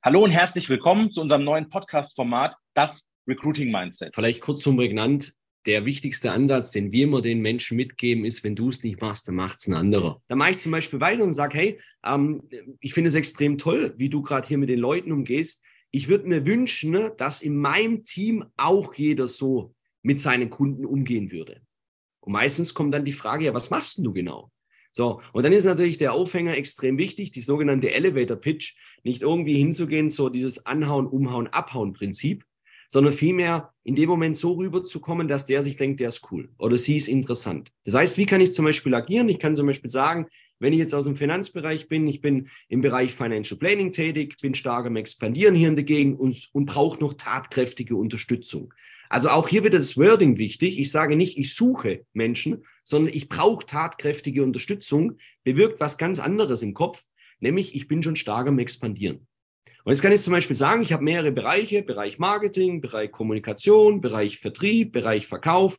Hallo und herzlich willkommen zu unserem neuen Podcast-Format, das Recruiting Mindset. Vielleicht kurz zum prägnant. Der wichtigste Ansatz, den wir immer den Menschen mitgeben, ist, wenn du es nicht machst, dann macht es ein anderer. Da mache ich zum Beispiel weiter und sage, hey, ähm, ich finde es extrem toll, wie du gerade hier mit den Leuten umgehst. Ich würde mir wünschen, ne, dass in meinem Team auch jeder so mit seinen Kunden umgehen würde. Und meistens kommt dann die Frage, ja, was machst du genau? So, und dann ist natürlich der Aufhänger extrem wichtig, die sogenannte Elevator Pitch, nicht irgendwie hinzugehen, so dieses Anhauen, Umhauen, Abhauen Prinzip, sondern vielmehr in dem Moment so rüberzukommen, dass der sich denkt, der ist cool oder sie ist interessant. Das heißt, wie kann ich zum Beispiel agieren? Ich kann zum Beispiel sagen, wenn ich jetzt aus dem Finanzbereich bin, ich bin im Bereich Financial Planning tätig, bin stark am Expandieren hier in der Gegend und, und brauche noch tatkräftige Unterstützung. Also auch hier wird das Wording wichtig. Ich sage nicht, ich suche Menschen, sondern ich brauche tatkräftige Unterstützung, bewirkt was ganz anderes im Kopf, nämlich ich bin schon stark am Expandieren. Und jetzt kann ich zum Beispiel sagen, ich habe mehrere Bereiche, Bereich Marketing, Bereich Kommunikation, Bereich Vertrieb, Bereich Verkauf,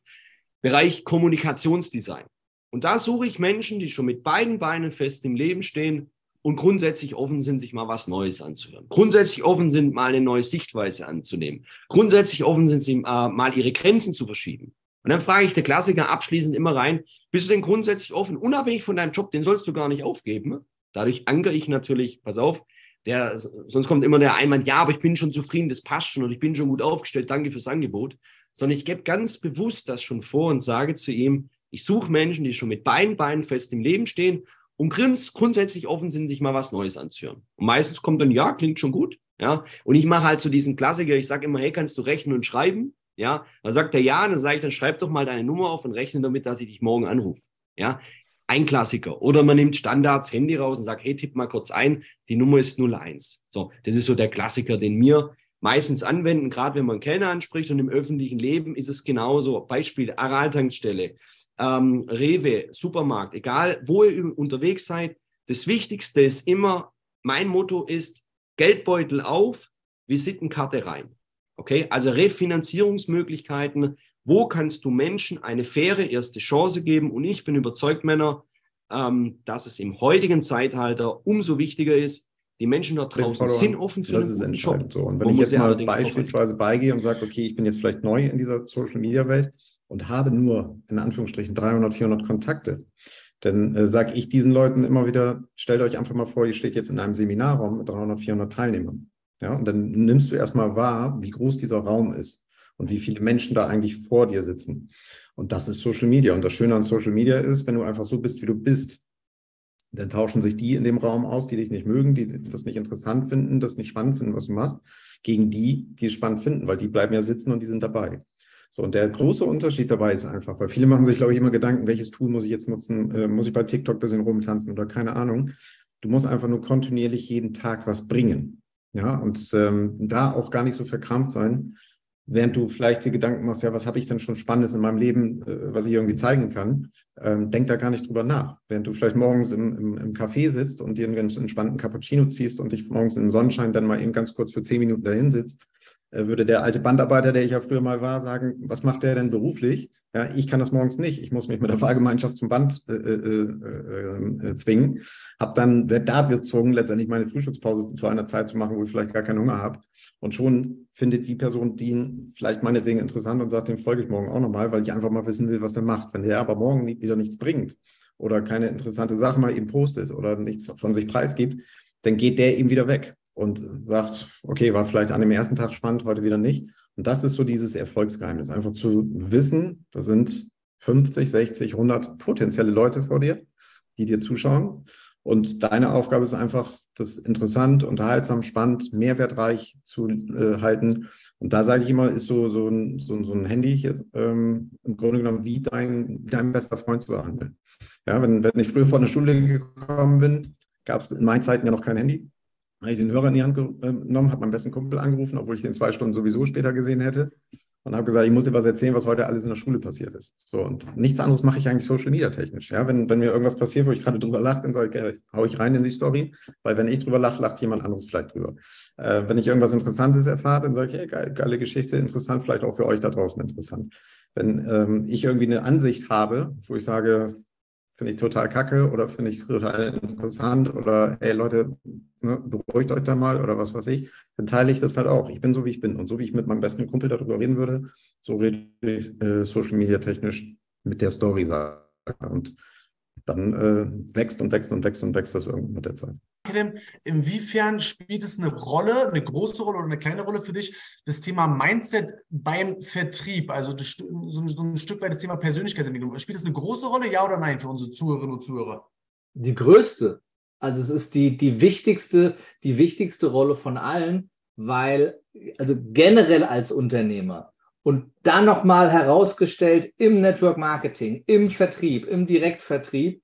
Bereich Kommunikationsdesign. Und da suche ich Menschen, die schon mit beiden Beinen fest im Leben stehen und grundsätzlich offen sind, sich mal was Neues anzuhören. Grundsätzlich offen sind, mal eine neue Sichtweise anzunehmen. Grundsätzlich offen sind, sie äh, mal ihre Grenzen zu verschieben. Und dann frage ich der Klassiker abschließend immer rein, bist du denn grundsätzlich offen, unabhängig von deinem Job, den sollst du gar nicht aufgeben. Dadurch ankere ich natürlich, pass auf, der, sonst kommt immer der Einwand, ja, aber ich bin schon zufrieden, das passt schon und ich bin schon gut aufgestellt, danke fürs Angebot. Sondern ich gebe ganz bewusst das schon vor und sage zu ihm, ich suche Menschen, die schon mit beiden Beinen fest im Leben stehen und grundsätzlich offen sind, sich mal was Neues anzuhören. Und meistens kommt dann, ja, klingt schon gut. Ja, und ich mache halt so diesen Klassiker, ich sage immer, hey, kannst du rechnen und schreiben? Ja, dann sagt er ja, dann sage ich, dann schreib doch mal deine Nummer auf und rechne damit, dass ich dich morgen anrufe. Ja, ein Klassiker. Oder man nimmt Standards Handy raus und sagt, hey, tipp mal kurz ein, die Nummer ist 01. So, das ist so der Klassiker, den wir meistens anwenden, gerade wenn man Kellner anspricht und im öffentlichen Leben ist es genauso. Beispiel Araltankstelle, ähm, Rewe, Supermarkt, egal wo ihr unterwegs seid. Das Wichtigste ist immer, mein Motto ist Geldbeutel auf, Visitenkarte rein. Okay, also Refinanzierungsmöglichkeiten. Wo kannst du Menschen eine faire erste Chance geben? Und ich bin überzeugt, Männer, ähm, dass es im heutigen Zeitalter umso wichtiger ist, die Menschen dort draußen sind offen für das ist entscheidend Job. So. Und wenn ich jetzt mal beispielsweise beigehe und sage, okay, ich bin jetzt vielleicht neu in dieser Social Media Welt, und habe nur in Anführungsstrichen 300, 400 Kontakte, dann äh, sage ich diesen Leuten immer wieder, stellt euch einfach mal vor, ihr steht jetzt in einem Seminarraum mit 300, 400 Teilnehmern. Ja, und dann nimmst du erstmal wahr, wie groß dieser Raum ist und wie viele Menschen da eigentlich vor dir sitzen. Und das ist Social Media. Und das Schöne an Social Media ist, wenn du einfach so bist, wie du bist, dann tauschen sich die in dem Raum aus, die dich nicht mögen, die das nicht interessant finden, das nicht spannend finden, was du machst, gegen die, die es spannend finden, weil die bleiben ja sitzen und die sind dabei. So, und der große Unterschied dabei ist einfach, weil viele machen sich, glaube ich, immer Gedanken, welches Tool muss ich jetzt nutzen? Äh, muss ich bei TikTok ein bisschen rumtanzen oder keine Ahnung? Du musst einfach nur kontinuierlich jeden Tag was bringen. Ja, und ähm, da auch gar nicht so verkrampft sein, während du vielleicht die Gedanken machst, ja, was habe ich denn schon Spannendes in meinem Leben, äh, was ich irgendwie zeigen kann, ähm, denk da gar nicht drüber nach. Während du vielleicht morgens im, im, im Café sitzt und dir einen ganz entspannten Cappuccino ziehst und dich morgens im Sonnenschein dann mal eben ganz kurz für zehn Minuten dahin sitzt, würde der alte Bandarbeiter, der ich ja früher mal war, sagen, was macht der denn beruflich? Ja, ich kann das morgens nicht. Ich muss mich mit der Fahrgemeinschaft zum Band äh, äh, äh, äh zwingen. Hab dann, werde da gezwungen, letztendlich meine Frühstückspause zu einer Zeit zu machen, wo ich vielleicht gar keinen Hunger habe. Und schon findet die Person den vielleicht meinetwegen interessant und sagt, dem folge ich morgen auch nochmal, weil ich einfach mal wissen will, was der macht. Wenn der aber morgen wieder nichts bringt oder keine interessante Sache mal eben postet oder nichts von sich preisgibt, dann geht der eben wieder weg und sagt, okay, war vielleicht an dem ersten Tag spannend, heute wieder nicht. Und das ist so dieses Erfolgsgeheimnis, einfach zu wissen, da sind 50, 60, 100 potenzielle Leute vor dir, die dir zuschauen. Und deine Aufgabe ist einfach, das interessant, unterhaltsam, spannend, mehrwertreich zu äh, halten. Und da sage ich immer, ist so, so, ein, so, so ein Handy hier, ähm, im Grunde genommen wie dein, wie dein bester Freund zu behandeln. Ja, wenn, wenn ich früher vor der Schule gekommen bin, gab es in meinen Zeiten ja noch kein Handy habe ich den Hörer in die Hand äh, genommen, habe meinen besten Kumpel angerufen, obwohl ich den zwei Stunden sowieso später gesehen hätte. Und habe gesagt, ich muss dir was erzählen, was heute alles in der Schule passiert ist. So, und nichts anderes mache ich eigentlich Social Media technisch. Ja, wenn, wenn mir irgendwas passiert, wo ich gerade drüber lache, dann sage ich, hau ich rein in die Story, weil wenn ich drüber lache, lacht jemand anderes vielleicht drüber. Äh, wenn ich irgendwas Interessantes erfahre, dann sage ich, hey, geil, geile Geschichte, interessant, vielleicht auch für euch da draußen interessant. Wenn ähm, ich irgendwie eine Ansicht habe, wo ich sage, finde ich total kacke oder finde ich total interessant oder hey Leute, ne, beruhigt euch da mal oder was weiß ich, dann teile ich das halt auch. Ich bin so, wie ich bin. Und so, wie ich mit meinem besten Kumpel darüber reden würde, so rede ich äh, Social Media technisch mit der Story und dann äh, wächst und wächst und wächst und wächst das irgendwann mit der Zeit. Inwiefern spielt es eine Rolle, eine große Rolle oder eine kleine Rolle für dich, das Thema Mindset beim Vertrieb, also das, so, so, ein Stück weit das Thema Persönlichkeitsentwicklung. Spielt das eine große Rolle, ja oder nein, für unsere Zuhörerinnen und Zuhörer? Die größte. Also es ist die, die wichtigste, die wichtigste Rolle von allen, weil, also generell als Unternehmer, und dann nochmal herausgestellt im Network Marketing, im Vertrieb, im Direktvertrieb,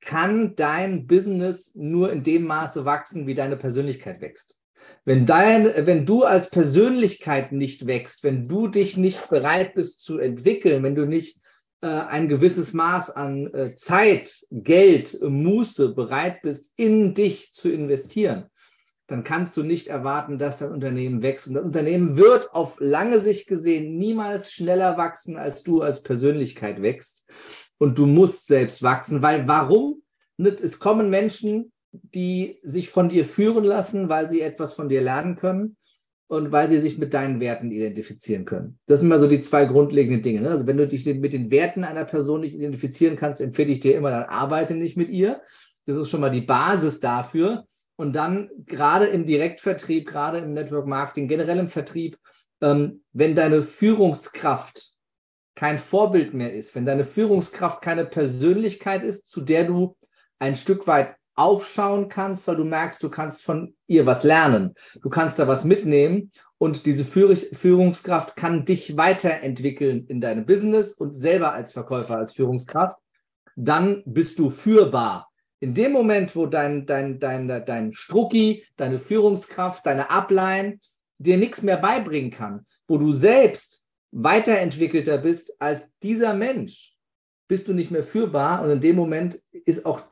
kann dein Business nur in dem Maße wachsen, wie deine Persönlichkeit wächst. Wenn, dein, wenn du als Persönlichkeit nicht wächst, wenn du dich nicht bereit bist zu entwickeln, wenn du nicht äh, ein gewisses Maß an äh, Zeit, Geld, Muße bereit bist, in dich zu investieren, dann kannst du nicht erwarten, dass dein Unternehmen wächst. Und das Unternehmen wird auf lange Sicht gesehen niemals schneller wachsen, als du als Persönlichkeit wächst. Und du musst selbst wachsen, weil warum? Es kommen Menschen, die sich von dir führen lassen, weil sie etwas von dir lernen können und weil sie sich mit deinen Werten identifizieren können. Das sind mal so die zwei grundlegenden Dinge. Ne? Also wenn du dich mit den Werten einer Person nicht identifizieren kannst, empfehle ich dir immer, dann arbeite nicht mit ihr. Das ist schon mal die Basis dafür. Und dann gerade im Direktvertrieb, gerade im Network Marketing, generell im Vertrieb, ähm, wenn deine Führungskraft kein Vorbild mehr ist, wenn deine Führungskraft keine Persönlichkeit ist, zu der du ein Stück weit aufschauen kannst, weil du merkst, du kannst von ihr was lernen. Du kannst da was mitnehmen und diese Führungskraft kann dich weiterentwickeln in deinem Business und selber als Verkäufer, als Führungskraft. Dann bist du führbar. In dem Moment, wo dein, dein, dein, dein Strucki, deine Führungskraft, deine Upline dir nichts mehr beibringen kann, wo du selbst weiterentwickelter bist als dieser Mensch, bist du nicht mehr führbar. Und in dem Moment ist auch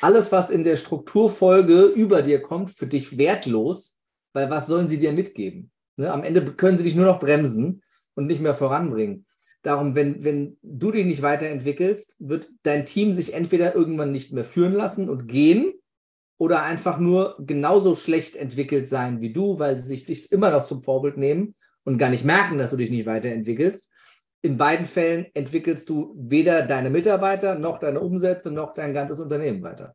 alles, was in der Strukturfolge über dir kommt, für dich wertlos, weil was sollen sie dir mitgeben? Ne? Am Ende können sie dich nur noch bremsen und nicht mehr voranbringen. Darum, wenn, wenn du dich nicht weiterentwickelst, wird dein Team sich entweder irgendwann nicht mehr führen lassen und gehen oder einfach nur genauso schlecht entwickelt sein wie du, weil sie sich dich immer noch zum Vorbild nehmen und gar nicht merken, dass du dich nicht weiterentwickelst. In beiden Fällen entwickelst du weder deine Mitarbeiter noch deine Umsätze noch dein ganzes Unternehmen weiter.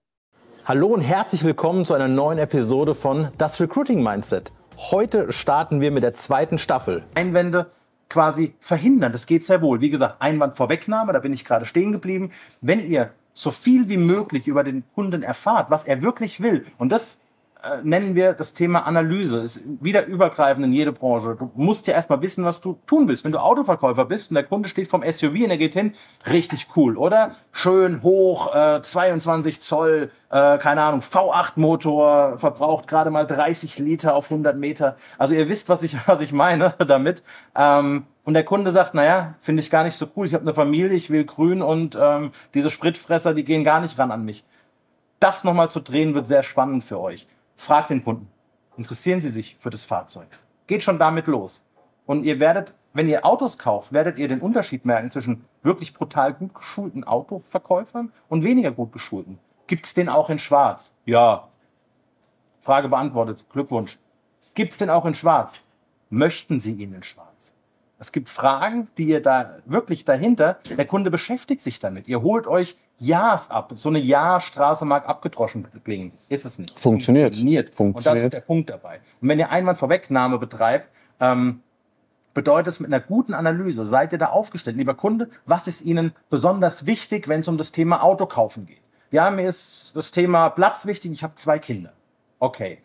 Hallo und herzlich willkommen zu einer neuen Episode von Das Recruiting Mindset. Heute starten wir mit der zweiten Staffel. Einwände quasi verhindern. Das geht sehr wohl. Wie gesagt, Einwand Vorwegnahme, da bin ich gerade stehen geblieben. Wenn ihr so viel wie möglich über den Kunden erfahrt, was er wirklich will, und das nennen wir das Thema Analyse. Ist wieder übergreifend in jede Branche. Du musst ja erstmal wissen, was du tun willst. Wenn du Autoverkäufer bist und der Kunde steht vom SUV und er geht hin, richtig cool, oder? Schön hoch, äh, 22 Zoll, äh, keine Ahnung, V8-Motor, verbraucht gerade mal 30 Liter auf 100 Meter. Also ihr wisst, was ich, was ich meine damit. Ähm, und der Kunde sagt, naja, finde ich gar nicht so cool. Ich habe eine Familie, ich will grün und ähm, diese Spritfresser, die gehen gar nicht ran an mich. Das nochmal zu drehen, wird sehr spannend für euch. Fragt den Kunden. Interessieren Sie sich für das Fahrzeug? Geht schon damit los. Und ihr werdet, wenn ihr Autos kauft, werdet ihr den Unterschied merken zwischen wirklich brutal gut geschulten Autoverkäufern und weniger gut geschulten. Gibt es den auch in Schwarz? Ja. Frage beantwortet. Glückwunsch. Gibt es den auch in Schwarz? Möchten Sie ihn in Schwarz? Es gibt Fragen, die ihr da wirklich dahinter, der Kunde beschäftigt sich damit. Ihr holt euch Ja's ab. So eine Ja-Straße mag abgedroschen klingen. Ist es nicht. Funktioniert. Funktioniert. Funktioniert. Und das ist der Punkt dabei. Und wenn ihr Einwandvorwegnahme betreibt, ähm, bedeutet es mit einer guten Analyse, seid ihr da aufgestellt, lieber Kunde, was ist Ihnen besonders wichtig, wenn es um das Thema Auto kaufen geht? Ja, mir ist das Thema Platz wichtig, ich habe zwei Kinder. Okay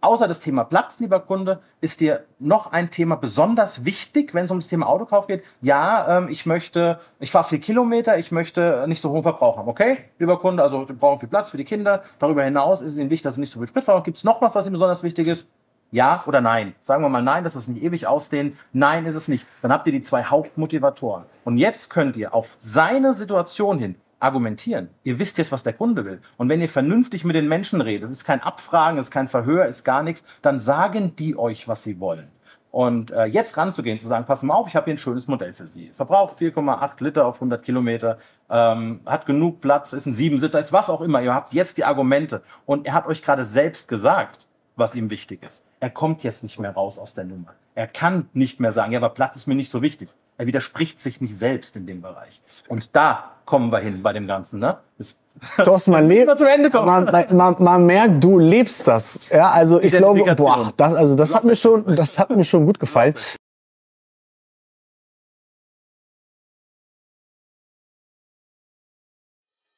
außer das Thema Platz, lieber Kunde, ist dir noch ein Thema besonders wichtig, wenn es um das Thema Autokauf geht? Ja, ähm, ich möchte, ich fahre viel Kilometer, ich möchte nicht so hohen Verbrauch haben. Okay, lieber Kunde, also wir brauchen viel Platz für die Kinder. Darüber hinaus ist es Ihnen wichtig, dass es nicht so viel Sprit verbraucht. Gibt es noch was, was Ihnen besonders wichtig ist? Ja oder nein? Sagen wir mal nein, das muss nicht ewig ausdehnen. Nein ist es nicht. Dann habt ihr die zwei Hauptmotivatoren. Und jetzt könnt ihr auf seine Situation hin argumentieren. Ihr wisst jetzt, was der Kunde will. Und wenn ihr vernünftig mit den Menschen redet, es ist kein Abfragen, es ist kein Verhör, es ist gar nichts, dann sagen die euch, was sie wollen. Und äh, jetzt ranzugehen, zu sagen, pass mal auf, ich habe hier ein schönes Modell für Sie. Verbraucht 4,8 Liter auf 100 Kilometer, ähm, hat genug Platz, ist ein Siebensitzer, ist was auch immer. Ihr habt jetzt die Argumente. Und er hat euch gerade selbst gesagt, was ihm wichtig ist. Er kommt jetzt nicht mehr raus aus der Nummer. Er kann nicht mehr sagen, ja, aber Platz ist mir nicht so wichtig. Er widerspricht sich nicht selbst in dem Bereich. Und da kommen wir hin bei dem Ganzen. Ne? Das Thorsten, man, lebt, man, man, man, merkt, du lebst das. Ja, also ich glaube, boah, das, also das hat mir schon, das hat mir schon gut gefallen.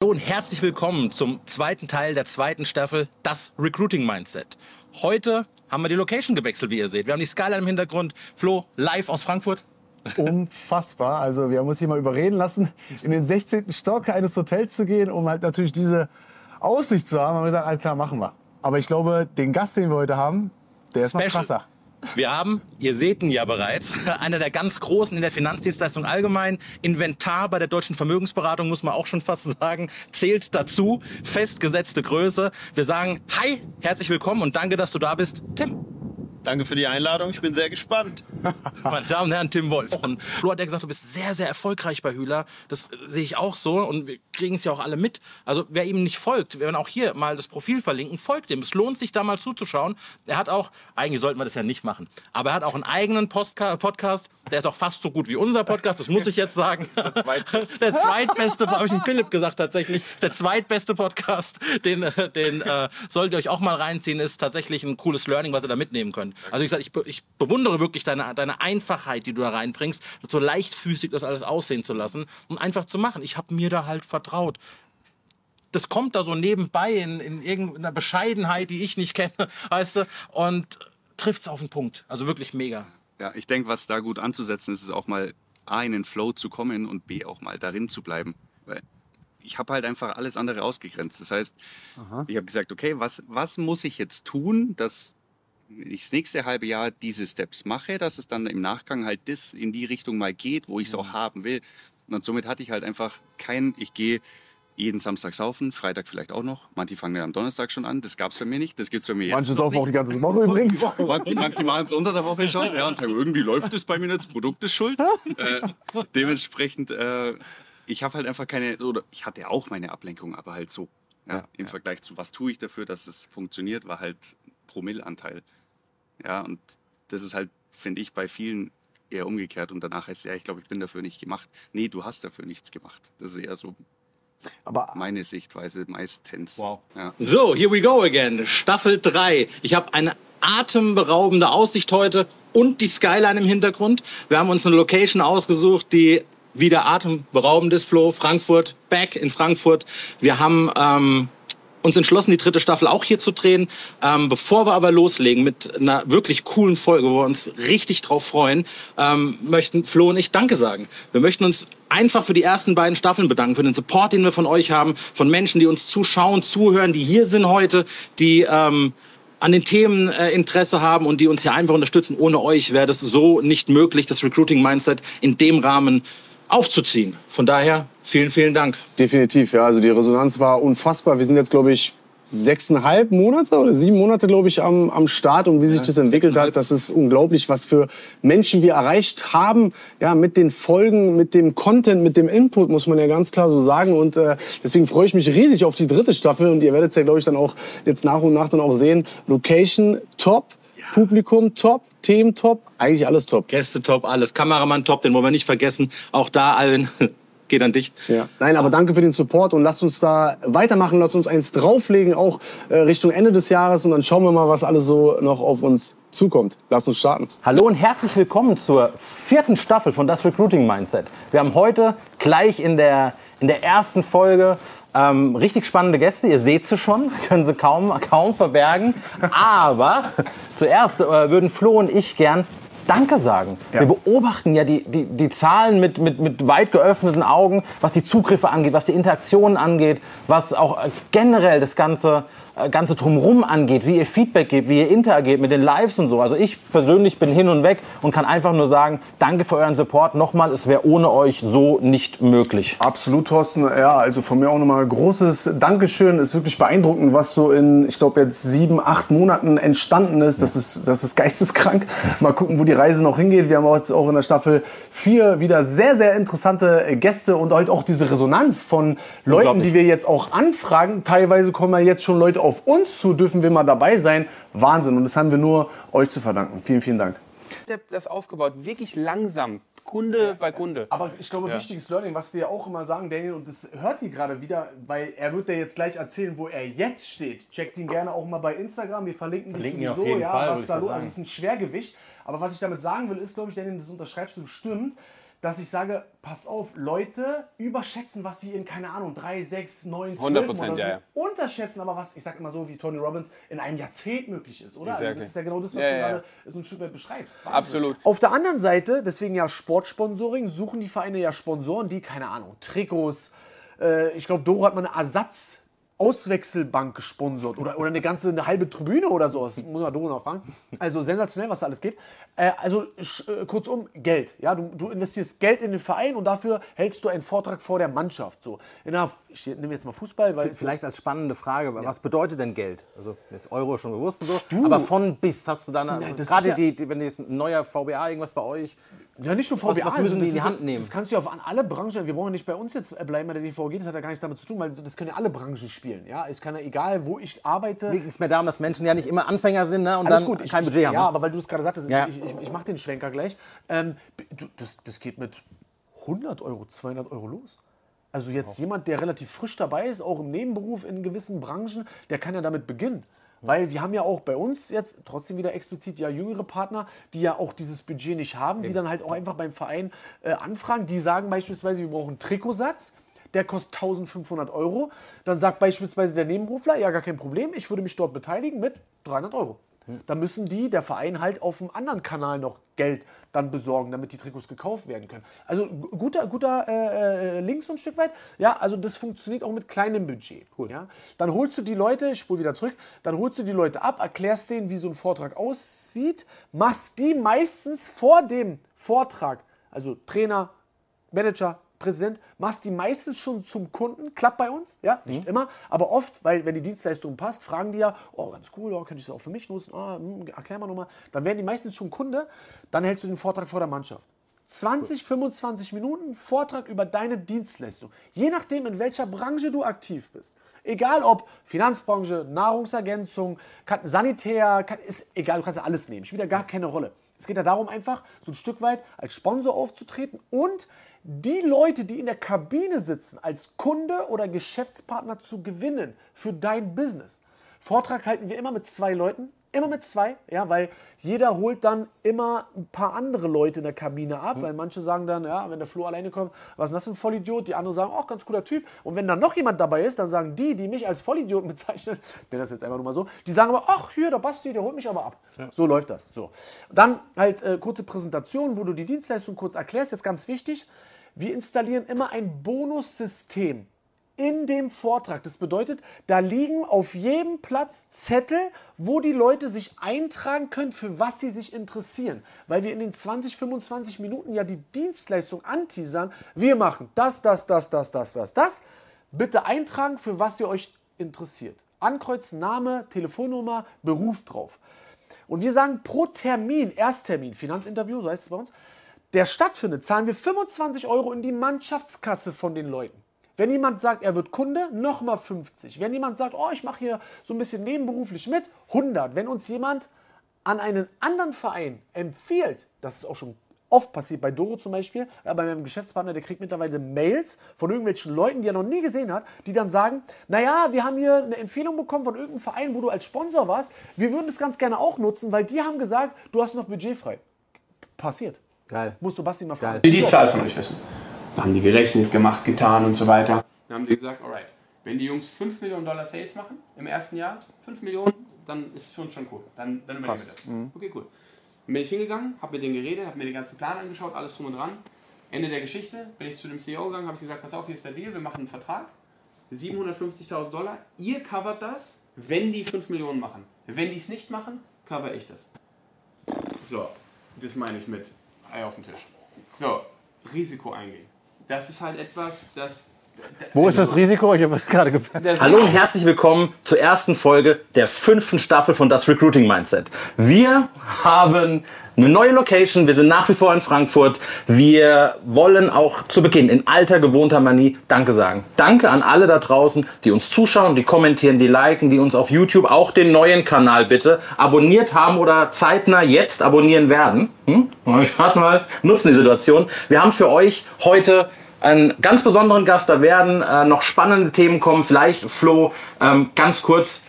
Und herzlich willkommen zum zweiten Teil der zweiten Staffel, das Recruiting Mindset. Heute haben wir die Location gewechselt, wie ihr seht. Wir haben die Skyline im Hintergrund. Flo, live aus Frankfurt. Unfassbar. Also wir haben uns hier mal überreden lassen, in den 16. Stock eines Hotels zu gehen, um halt natürlich diese Aussicht zu haben. Haben wir gesagt, alles klar, machen wir. Aber ich glaube, den Gast, den wir heute haben, der ist Special. mal krasser. Wir haben, ihr seht ihn ja bereits, einer der ganz großen in der Finanzdienstleistung allgemein. Inventar bei der deutschen Vermögensberatung, muss man auch schon fast sagen, zählt dazu. Festgesetzte Größe. Wir sagen, hi, herzlich willkommen und danke, dass du da bist, Tim. Danke für die Einladung. Ich bin sehr gespannt. Meine Damen und Herren, Tim Wolf. Und Flo hat ja gesagt, du bist sehr, sehr erfolgreich bei Hühler. Das sehe ich auch so und wir kriegen es ja auch alle mit. Also wer ihm nicht folgt, wir werden auch hier mal das Profil verlinken, folgt ihm. Es lohnt sich da mal zuzuschauen. Er hat auch, eigentlich sollten wir das ja nicht machen, aber er hat auch einen eigenen Postka Podcast. Der ist auch fast so gut wie unser Podcast, das muss ich jetzt sagen. der zweitbeste. Der zweitbeste, habe ich dem Philipp gesagt tatsächlich. Der zweitbeste Podcast, den, den äh, solltet ihr euch auch mal reinziehen, ist tatsächlich ein cooles Learning, was ihr da mitnehmen könnt. Also ich sage, ich, ich, bewundere wirklich deine, deine Einfachheit, die du da reinbringst, so leichtfüßig das alles aussehen zu lassen und einfach zu machen. Ich habe mir da halt vertraut. Das kommt da so nebenbei in, in irgendeiner Bescheidenheit, die ich nicht kenne, weißt du, und trifft es auf den Punkt. Also wirklich mega. Ja, ich denke, was da gut anzusetzen ist, ist auch mal A, in den Flow zu kommen und B, auch mal darin zu bleiben. Weil ich habe halt einfach alles andere ausgegrenzt. Das heißt, Aha. ich habe gesagt, okay, was, was muss ich jetzt tun, dass das nächste halbe Jahr diese Steps mache, dass es dann im Nachgang halt das in die Richtung mal geht, wo ich es auch mhm. haben will. Und somit hatte ich halt einfach kein, ich gehe jeden Samstag saufen, Freitag vielleicht auch noch. Manche fangen ja am Donnerstag schon an. Das gab es bei mir nicht. Das gibt es bei mir jetzt. Manche saufen auch die ganze Woche übrigens. manche, manche machen es unter der Woche schon ja, und sagen, irgendwie läuft es bei mir nicht, das Produkt ist schuld. äh, dementsprechend, äh, ich habe halt einfach keine, oder ich hatte auch meine Ablenkung, aber halt so. Ja, ja, Im. Vergleich zu, was tue ich dafür, dass es funktioniert, war halt Promillanteil. Ja, und das ist halt, finde ich, bei vielen eher umgekehrt. Und danach heißt es, ja, ich glaube, ich bin dafür nicht gemacht. Nee, du hast dafür nichts gemacht. Das ist eher so aber meine Sichtweise meistens. Wow. Ja. So, here we go again. Staffel 3. Ich habe eine atemberaubende Aussicht heute und die Skyline im Hintergrund. Wir haben uns eine Location ausgesucht, die wieder atemberaubend ist, Flo. Frankfurt, back in Frankfurt. Wir haben ähm, uns entschlossen, die dritte Staffel auch hier zu drehen. Ähm, bevor wir aber loslegen mit einer wirklich coolen Folge, wo wir uns richtig drauf freuen, ähm, möchten Flo und ich Danke sagen. Wir möchten uns einfach für die ersten beiden Staffeln bedanken, für den Support, den wir von euch haben, von Menschen, die uns zuschauen, zuhören, die hier sind heute, die ähm, an den Themen äh, Interesse haben und die uns hier einfach unterstützen. Ohne euch wäre das so nicht möglich, das Recruiting Mindset in dem Rahmen aufzuziehen. Von daher vielen, vielen Dank. Definitiv, ja. Also die Resonanz war unfassbar. Wir sind jetzt, glaube ich, sechseinhalb Monate oder sieben Monate, glaube ich, am, am Start und wie sich ja, das entwickelt hat, das ist unglaublich, was für Menschen wir erreicht haben, ja, mit den Folgen, mit dem Content, mit dem Input, muss man ja ganz klar so sagen und äh, deswegen freue ich mich riesig auf die dritte Staffel und ihr werdet es ja, glaube ich, dann auch jetzt nach und nach dann auch sehen. Location top. Publikum top, Themen top, eigentlich alles top. Gäste top, alles. Kameramann top, den wollen wir nicht vergessen. Auch da allen geht an dich. Ja. Nein, aber danke für den Support und lasst uns da weitermachen. Lasst uns eins drauflegen, auch äh, Richtung Ende des Jahres. Und dann schauen wir mal, was alles so noch auf uns zukommt. Lasst uns starten. Hallo und herzlich willkommen zur vierten Staffel von Das Recruiting Mindset. Wir haben heute gleich in der, in der ersten Folge ähm, richtig spannende Gäste, ihr seht sie schon, können sie kaum, kaum verbergen. Aber zuerst äh, würden Flo und ich gern Danke sagen. Ja. Wir beobachten ja die, die, die Zahlen mit, mit, mit weit geöffneten Augen, was die Zugriffe angeht, was die Interaktionen angeht, was auch äh, generell das Ganze Ganze drumherum angeht, wie ihr Feedback gebt, wie ihr interagiert mit den Lives und so. Also ich persönlich bin hin und weg und kann einfach nur sagen, danke für euren Support. Nochmal, es wäre ohne euch so nicht möglich. Absolut, Thorsten. Ja, also von mir auch nochmal großes Dankeschön. Ist wirklich beeindruckend, was so in, ich glaube, jetzt sieben, acht Monaten entstanden ist. Das ist, das ist geisteskrank. Mal gucken, wo die Reise noch hingeht. Wir haben jetzt auch in der Staffel vier wieder sehr, sehr interessante Gäste und halt auch diese Resonanz von Leuten, die wir jetzt auch anfragen. Teilweise kommen ja jetzt schon Leute auf uns zu, dürfen wir mal dabei sein. Wahnsinn. Und das haben wir nur euch zu verdanken. Vielen, vielen Dank. Das aufgebaut, wirklich langsam. Kunde bei Kunde. Aber ich glaube, ja. wichtiges Learning, was wir auch immer sagen, Daniel, und das hört ihr gerade wieder, weil er wird dir jetzt gleich erzählen, wo er jetzt steht. Checkt ihn gerne auch mal bei Instagram. Wir verlinken, verlinken dich sowieso, ja, Fall, was da los ist. Also es ist ein Schwergewicht. Aber was ich damit sagen will, ist, glaube ich, Daniel, das unterschreibst du bestimmt, dass ich sage, passt auf, Leute überschätzen, was sie in, keine Ahnung, 3, 6, 9, 12 100%, ja, ja. unterschätzen, aber was, ich sage immer so, wie Tony Robbins, in einem Jahrzehnt möglich ist, oder? Also das ist ja genau das, was ja, du gerade so ein Stück weit beschreibst. Wahnsinn. Absolut. Auf der anderen Seite, deswegen ja Sportsponsoring, suchen die Vereine ja Sponsoren, die, keine Ahnung, Trikots, äh, ich glaube, Doro hat mal eine Ersatz- Auswechselbank gesponsert oder, oder eine ganze eine halbe Tribüne oder so. Das muss man noch fragen. Also sensationell, was da alles geht. Äh, also äh, kurzum, Geld. Ja, du, du, investierst Geld in den Verein und dafür hältst du einen Vortrag vor der Mannschaft. So. Der, ich nehme jetzt mal Fußball. Weil Vielleicht als spannende Frage, ja. was bedeutet denn Geld? Also ist Euro schon bewusst und so. Du, aber von bis hast du dann, gerade ja die, die, wenn jetzt ein neuer VBA irgendwas bei euch ja, nicht nur VBA. Was, was müssen die in die Hand nehmen? Das kannst du ja auf alle Branchen. Wir brauchen nicht bei uns jetzt bleiben bei der DVG. Das hat ja gar nichts damit zu tun, weil das können ja alle Branchen spielen. Ja, es kann ja egal, wo ich arbeite. Liegt nicht mehr darum, dass Menschen ja nicht immer Anfänger sind ne? und Alles dann gut. kein Budget haben. Ja, aber weil du es gerade sagtest, ja. ich, ich, ich mache den Schwenker gleich. Ähm, das, das geht mit 100 Euro, 200 Euro los. Also jetzt jemand, der relativ frisch dabei ist, auch im Nebenberuf in gewissen Branchen, der kann ja damit beginnen. Weil wir haben ja auch bei uns jetzt trotzdem wieder explizit ja jüngere Partner, die ja auch dieses Budget nicht haben, die dann halt auch einfach beim Verein äh, anfragen. Die sagen beispielsweise, wir brauchen einen Trikotsatz, der kostet 1500 Euro. Dann sagt beispielsweise der Nebenberufler, ja gar kein Problem, ich würde mich dort beteiligen mit 300 Euro. Da müssen die, der Verein, halt auf einem anderen Kanal noch Geld dann besorgen, damit die Trikots gekauft werden können. Also guter, guter äh, äh, Link so ein Stück weit. Ja, also das funktioniert auch mit kleinem Budget. Cool. Ja? Dann holst du die Leute, ich spule wieder zurück, dann holst du die Leute ab, erklärst denen, wie so ein Vortrag aussieht, machst die meistens vor dem Vortrag, also Trainer, Manager, Präsident, machst die meistens schon zum Kunden, klappt bei uns, ja, nicht mhm. immer, aber oft, weil wenn die Dienstleistung passt, fragen die ja, oh, ganz cool, oh, könnte ich das auch für mich nutzen, oh, hm, erklär mal nochmal, dann werden die meistens schon Kunde, dann hältst du den Vortrag vor der Mannschaft. 20, 25 Minuten Vortrag über deine Dienstleistung. Je nachdem, in welcher Branche du aktiv bist. Egal ob Finanzbranche, Nahrungsergänzung, Sanitär, ist egal, du kannst ja alles nehmen. Spielt ja gar keine Rolle. Es geht ja darum, einfach so ein Stück weit als Sponsor aufzutreten und die Leute, die in der Kabine sitzen, als Kunde oder Geschäftspartner zu gewinnen für dein Business. Vortrag halten wir immer mit zwei Leuten, immer mit zwei, ja, weil jeder holt dann immer ein paar andere Leute in der Kabine ab, mhm. weil manche sagen dann, ja, wenn der Flo alleine kommt, was ist das für ein Vollidiot? Die anderen sagen, oh, ganz cooler Typ. Und wenn dann noch jemand dabei ist, dann sagen die, die mich als Vollidiot bezeichnen, denn das jetzt einfach nur mal so, die sagen aber, ach, hier, der Basti, der holt mich aber ab. Ja. So läuft das. So. Dann halt äh, kurze Präsentation, wo du die Dienstleistung kurz erklärst, jetzt ganz wichtig. Wir installieren immer ein Bonussystem in dem Vortrag. Das bedeutet, da liegen auf jedem Platz Zettel, wo die Leute sich eintragen können, für was sie sich interessieren. Weil wir in den 20, 25 Minuten ja die Dienstleistung anteasern. Wir machen das, das, das, das, das, das, das. Bitte eintragen, für was ihr euch interessiert. Ankreuzen, Name, Telefonnummer, Beruf drauf. Und wir sagen pro Termin, Ersttermin, Finanzinterview, so heißt es bei uns, der stattfindet, zahlen wir 25 Euro in die Mannschaftskasse von den Leuten. Wenn jemand sagt, er wird Kunde, nochmal 50. Wenn jemand sagt, oh, ich mache hier so ein bisschen nebenberuflich mit, 100. Wenn uns jemand an einen anderen Verein empfiehlt, das ist auch schon oft passiert, bei Doro zum Beispiel, bei meinem Geschäftspartner, der kriegt mittlerweile Mails von irgendwelchen Leuten, die er noch nie gesehen hat, die dann sagen, naja, wir haben hier eine Empfehlung bekommen von irgendeinem Verein, wo du als Sponsor warst, wir würden das ganz gerne auch nutzen, weil die haben gesagt, du hast noch Budget frei. Passiert. Geil. Musst du Basti mal fragen. Will die Zahl von euch wissen. Da haben die gerechnet, gemacht, getan und so weiter. Dann haben die gesagt, alright, wenn die Jungs 5 Millionen Dollar Sales machen im ersten Jahr, 5 Millionen, dann ist es für uns schon cool. Dann, dann übernehmen wir das. Mhm. Okay, cool. Dann bin ich hingegangen, habe mit denen geredet, habe mir den ganzen Plan angeschaut, alles drum und dran. Ende der Geschichte bin ich zu dem CEO gegangen, habe gesagt, pass auf, hier ist der Deal, wir machen einen Vertrag. 750.000 Dollar, ihr covert das Wenn die 5 Millionen machen. Wenn die es nicht machen, cover ich das. So, das meine ich mit Ei auf den Tisch. So, Risiko eingehen. Das ist halt etwas, das wo ist das Risiko? Ich habe es gerade gefragt. Hallo und herzlich willkommen zur ersten Folge der fünften Staffel von Das Recruiting Mindset. Wir haben eine neue Location. Wir sind nach wie vor in Frankfurt. Wir wollen auch zu Beginn in alter gewohnter Manie Danke sagen. Danke an alle da draußen, die uns zuschauen, die kommentieren, die liken, die uns auf YouTube auch den neuen Kanal bitte abonniert haben oder zeitnah jetzt abonnieren werden. Hm? Ich warte mal, nutzen die Situation. Wir haben für euch heute einen ganz besonderen Gast. Da werden äh, noch spannende Themen kommen. Vielleicht, Flo, ähm, ganz kurz.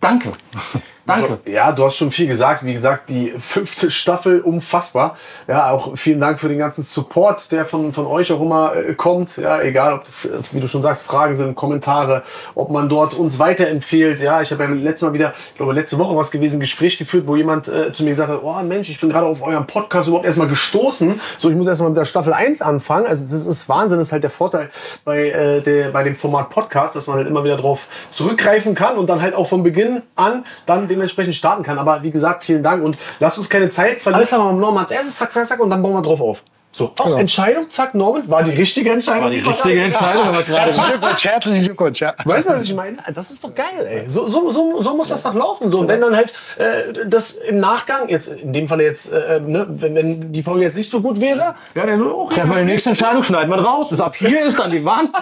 Danke. Danke. Ja, du hast schon viel gesagt. Wie gesagt, die fünfte Staffel unfassbar. Ja, auch vielen Dank für den ganzen Support, der von, von euch auch immer äh, kommt. Ja, egal, ob das, äh, wie du schon sagst, Fragen sind, Kommentare, ob man dort uns weiterempfiehlt. Ja, ich habe ja letztes Mal wieder, ich glaube, letzte Woche was gewesen, ein Gespräch geführt, wo jemand äh, zu mir gesagt hat, oh Mensch, ich bin gerade auf eurem Podcast überhaupt erstmal gestoßen. So, ich muss erstmal mit der Staffel 1 anfangen. Also das ist Wahnsinn. Das ist halt der Vorteil bei, äh, der, bei dem Format Podcast, dass man halt immer wieder drauf zurückgreifen kann und dann halt auch von Beginn an dann den dementsprechend starten kann. Aber wie gesagt, vielen Dank und lasst uns keine Zeit verlieren. Alles haben Norman als erstes, zack, zack, zack und dann bauen wir drauf auf. So, oh, genau. Entscheidung, zack, Norman, war die richtige Entscheidung. War die richtige Entscheidung, aber gerade. Herzlichen Glückwunsch, herzlichen Glückwunsch. Ja. Weißt du, was ich meine? Das ist doch geil, ey. So, so, so, so muss das doch laufen. So. Und wenn dann halt äh, das im Nachgang, jetzt in dem Fall jetzt, äh, ne, wenn, wenn die Folge jetzt nicht so gut wäre, ja, dann so, okay. Wir die nächste Entscheidung, schneiden wir raus. Das ab hier ist dann die Wand,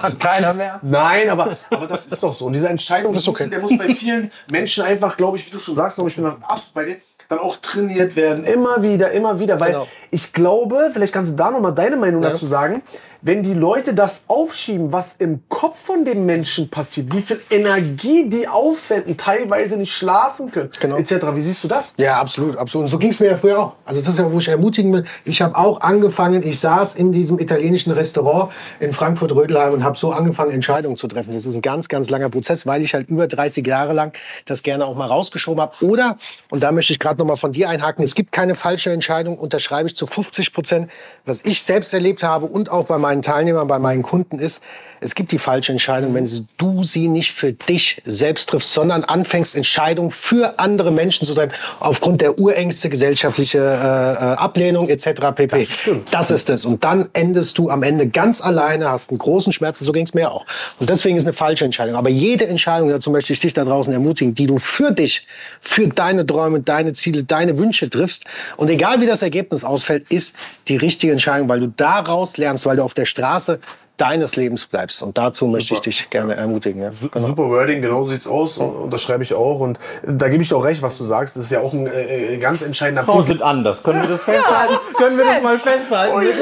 dann keiner mehr. Nein, aber, aber das ist doch so. Und diese Entscheidung, okay. der muss bei vielen Menschen einfach, glaube ich, wie du schon sagst, glaube ich, bin absolut bei dir dann auch trainiert werden. Immer wieder, immer wieder. Weil genau. ich glaube, vielleicht kannst du da nochmal deine Meinung ja. dazu sagen wenn die Leute das aufschieben, was im Kopf von dem Menschen passiert, wie viel Energie die aufwenden, teilweise nicht schlafen können, genau. etc. Wie siehst du das? Ja, absolut, absolut. Und so ging es mir ja früher auch. Also das ist ja, wo ich ermutigen will. Ich habe auch angefangen, ich saß in diesem italienischen Restaurant in Frankfurt-Rödelheim und habe so angefangen, Entscheidungen zu treffen. Das ist ein ganz, ganz langer Prozess, weil ich halt über 30 Jahre lang das gerne auch mal rausgeschoben habe. Oder, und da möchte ich gerade noch mal von dir einhaken, es gibt keine falsche Entscheidung, unterschreibe ich zu 50 Prozent, was ich selbst erlebt habe und auch bei meinen meinen Teilnehmern, bei meinen Kunden ist, es gibt die falsche Entscheidung, wenn du sie nicht für dich selbst triffst, sondern anfängst, Entscheidungen für andere Menschen zu treffen, aufgrund der Urängste, gesellschaftliche äh, äh Ablehnung etc. pp. Das, stimmt. das ist es. Und dann endest du am Ende ganz alleine, hast einen großen Schmerz, so ging es mir auch. Und deswegen ist eine falsche Entscheidung. Aber jede Entscheidung, dazu möchte ich dich da draußen ermutigen, die du für dich, für deine Träume, deine Ziele, deine Wünsche triffst, und egal wie das Ergebnis ausfällt, ist die richtige Entscheidung, weil du daraus lernst, weil du auf der Straße deines Lebens bleibst. Und dazu Super. möchte ich dich gerne ermutigen. Ja. Genau. Super Wording, genau so sieht's aus. Und, und das schreibe ich auch. Und da gebe ich dir auch recht, was du sagst. Das ist ja auch ein äh, äh ganz entscheidender Frauen Punkt. sind anders. Können wir das festhalten? Ja. Können wir das mal festhalten?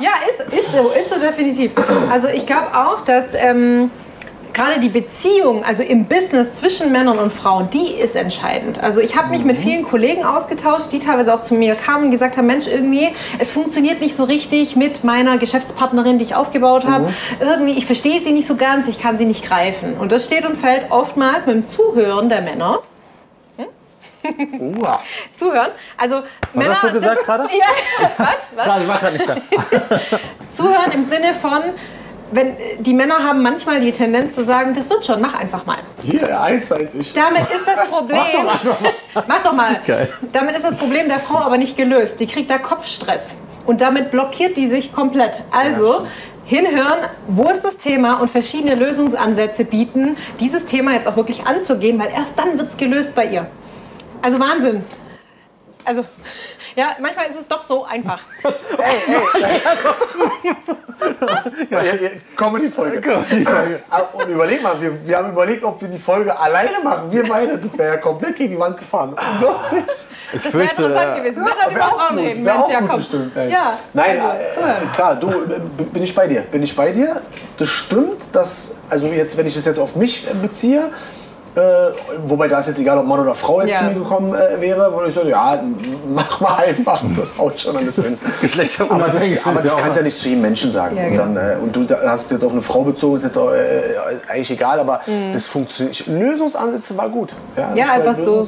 Ja, ist, ist so, ist so definitiv. Also ich glaube auch, dass ähm, gerade die Beziehung, also im Business zwischen Männern und Frauen, die ist entscheidend. Also ich habe mich mit mhm. vielen Kollegen ausgetauscht, die teilweise auch zu mir kamen und gesagt haben, Mensch, irgendwie, es funktioniert nicht so richtig mit meiner Geschäftspartnerin, die ich aufgebaut habe. Mhm. Irgendwie, ich verstehe sie nicht so ganz, ich kann sie nicht greifen. Und das steht und fällt oftmals mit dem Zuhören der Männer. Hm? Zuhören. Also was Männer hast du gesagt gerade? Ja, was? was? ich war gerade nicht da. Zuhören im Sinne von, wenn die Männer haben manchmal die Tendenz zu sagen, das wird schon, mach einfach mal. Hier, eins, eins, ich. Damit ist das Problem. mach, doch mal. mach doch mal. Geil. Damit ist das Problem der Frau aber nicht gelöst. Die kriegt da Kopfstress. Und damit blockiert die sich komplett. Also, hinhören, wo ist das Thema und verschiedene Lösungsansätze bieten, dieses Thema jetzt auch wirklich anzugehen, weil erst dann wird es gelöst bei ihr. Also Wahnsinn. Also, ja, manchmal ist es doch so einfach. ey, ey. ja, ja, Comedy-Folge. Und überleg mal, wir, wir haben überlegt, ob wir die Folge alleine machen. Wir beide, das wäre ja komplett gegen die Wand gefahren. Ich das wäre interessant gewesen. Wir dann über Arm reden. Mensch, ja, komm. Bestimmt, ja. Nein, äh, klar, du, äh, bin ich bei dir. Bin ich bei dir. Das stimmt, dass, also jetzt, wenn ich das jetzt auf mich beziehe, äh, wobei da ist jetzt egal, ob Mann oder Frau jetzt ja. zu mir gekommen äh, wäre, wo ich so, ja, mach mal einfach, das haut schon alles hin. aber das, aber das kannst du ja nicht zu jedem Menschen sagen. Ja, und, dann, äh, und du hast es jetzt auf eine Frau bezogen, ist jetzt auch, äh, eigentlich egal, aber mhm. das funktioniert. Lösungsansätze war gut. Ja, ja einfach so.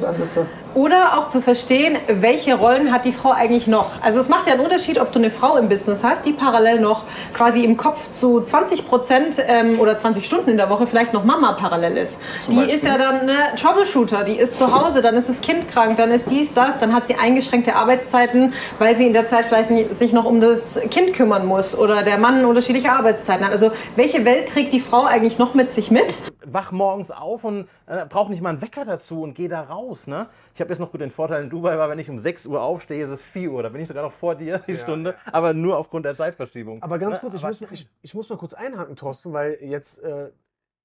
Oder auch zu verstehen, welche Rollen hat die Frau eigentlich noch. Also es macht ja einen Unterschied, ob du eine Frau im Business hast, die parallel noch quasi im Kopf zu 20 Prozent ähm, oder 20 Stunden in der Woche vielleicht noch Mama parallel ist. Zum die Beispiel? ist ja dann eine Troubleshooter, die ist zu Hause, dann ist das Kind krank, dann ist dies, das, dann hat sie eingeschränkte Arbeitszeiten, weil sie in der Zeit vielleicht sich noch um das Kind kümmern muss oder der Mann unterschiedliche Arbeitszeiten hat. Also welche Welt trägt die Frau eigentlich noch mit sich mit? Wach morgens auf und äh, brauche nicht mal einen Wecker dazu und gehe da raus. Ne? Ich habe jetzt noch gut den Vorteil in Dubai, war, wenn ich um 6 Uhr aufstehe, ist es 4 Uhr. Da bin ich sogar noch vor dir die ja, Stunde, ja. aber nur aufgrund der Zeitverschiebung. Aber ganz ne? kurz, ich, muss, ich, ich, muss mal kurz einhaken, Thorsten, weil jetzt äh,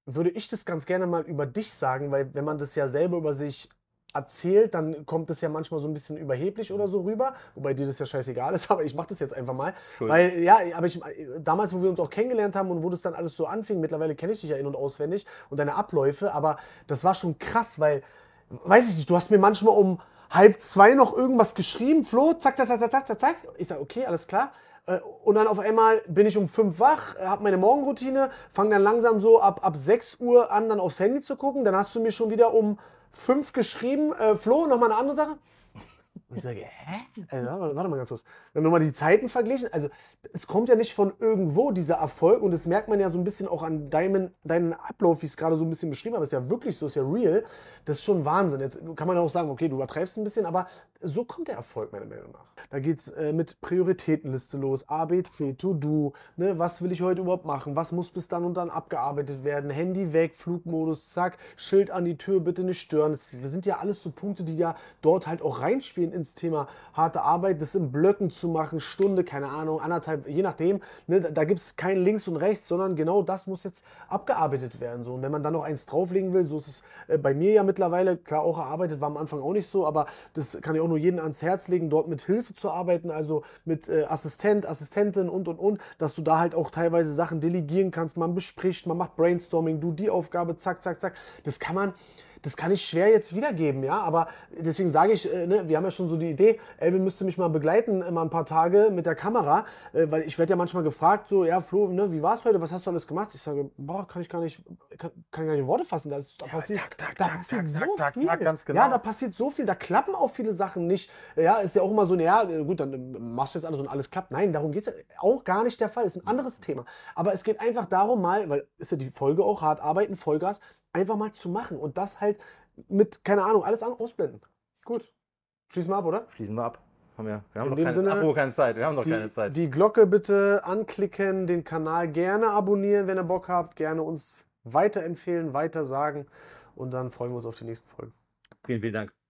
würde ich das ganz gerne mal über dich sagen, weil wenn man das ja selber über sich erzählt, dann kommt es ja manchmal so ein bisschen überheblich oder so rüber, wobei dir das ja scheißegal ist, aber ich mache das jetzt einfach mal. Weil, ja, aber ich, damals, wo wir uns auch kennengelernt haben und wo das dann alles so anfing, mittlerweile kenne ich dich ja in- und auswendig und deine Abläufe, aber das war schon krass, weil, weiß ich nicht, du hast mir manchmal um halb zwei noch irgendwas geschrieben, Flo, zack, zack, zack, zack, zack, zack. Ich sage, okay, alles klar. Äh, und dann auf einmal bin ich um fünf wach, habe meine Morgenroutine, fange dann langsam so ab, ab 6 Uhr an, dann aufs Handy zu gucken. Dann hast du mir schon wieder um fünf geschrieben. Äh, Flo, nochmal eine andere Sache. Und ich sage, hä? Also, warte mal ganz kurz. Haben nochmal die Zeiten verglichen. Also, es kommt ja nicht von irgendwo, dieser Erfolg. Und das merkt man ja so ein bisschen auch an deinem, deinen Ablauf, wie ich es gerade so ein bisschen beschrieben habe. Ist ja wirklich so, ist ja real. Das ist schon Wahnsinn. Jetzt kann man auch sagen, okay, du übertreibst ein bisschen, aber so kommt der Erfolg meiner Meinung nach. Da geht es äh, mit Prioritätenliste los. A, B, C, To Do. Ne? Was will ich heute überhaupt machen? Was muss bis dann und dann abgearbeitet werden? Handy weg, Flugmodus, zack, Schild an die Tür, bitte nicht stören. Das sind ja alles so Punkte, die ja dort halt auch reinspielen ins Thema harte Arbeit. Das in Blöcken zu machen, Stunde, keine Ahnung, anderthalb, je nachdem. Ne? Da, gibt es kein Links und Rechts, sondern genau das muss jetzt abgearbeitet werden. So. Und wenn man dann noch eins drauflegen will, so ist es äh, bei mir ja mittlerweile, klar auch erarbeitet, war am Anfang auch nicht so, aber das kann ich auch nur jedem ans Herz legen, dort mit Hilfe zu arbeiten, also mit äh, Assistent, Assistentin und und und, dass du da halt auch teilweise Sachen delegieren kannst. Man bespricht, man macht Brainstorming, du die Aufgabe, zack, zack, zack. Das kann man das kann ich schwer jetzt wiedergeben, ja. Aber deswegen sage ich, äh, ne, wir haben ja schon so die Idee, Elvin müsste mich mal begleiten, äh, mal ein paar Tage mit der Kamera, äh, weil ich werde ja manchmal gefragt, so, ja, Flo, ne, wie war es heute, was hast du alles gemacht? Ich sage, boah, kann ich gar nicht, kann, kann gar nicht Worte fassen. Da, ist, da ja, passiert, tak, tak, da tak, passiert so viel. ganz genau. Ja, da passiert so viel, da klappen auch viele Sachen nicht. Ja, ist ja auch immer so, ja, gut, dann machst du jetzt alles und alles klappt. Nein, darum geht es ja auch gar nicht der Fall. Ist ein anderes Thema. Aber es geht einfach darum, mal, weil ist ja die Folge auch hart arbeiten, Vollgas, einfach mal zu machen und das halt mit, keine Ahnung, alles ausblenden. Gut. Schließen wir ab, oder? Schließen wir ab. Haben wir, wir haben In noch keine, Sinne, apropos keine Zeit. Wir haben noch die, keine Zeit. Die Glocke bitte anklicken, den Kanal gerne abonnieren, wenn ihr Bock habt. Gerne uns weiterempfehlen, weiter sagen. Und dann freuen wir uns auf die nächsten Folgen. Vielen, vielen Dank.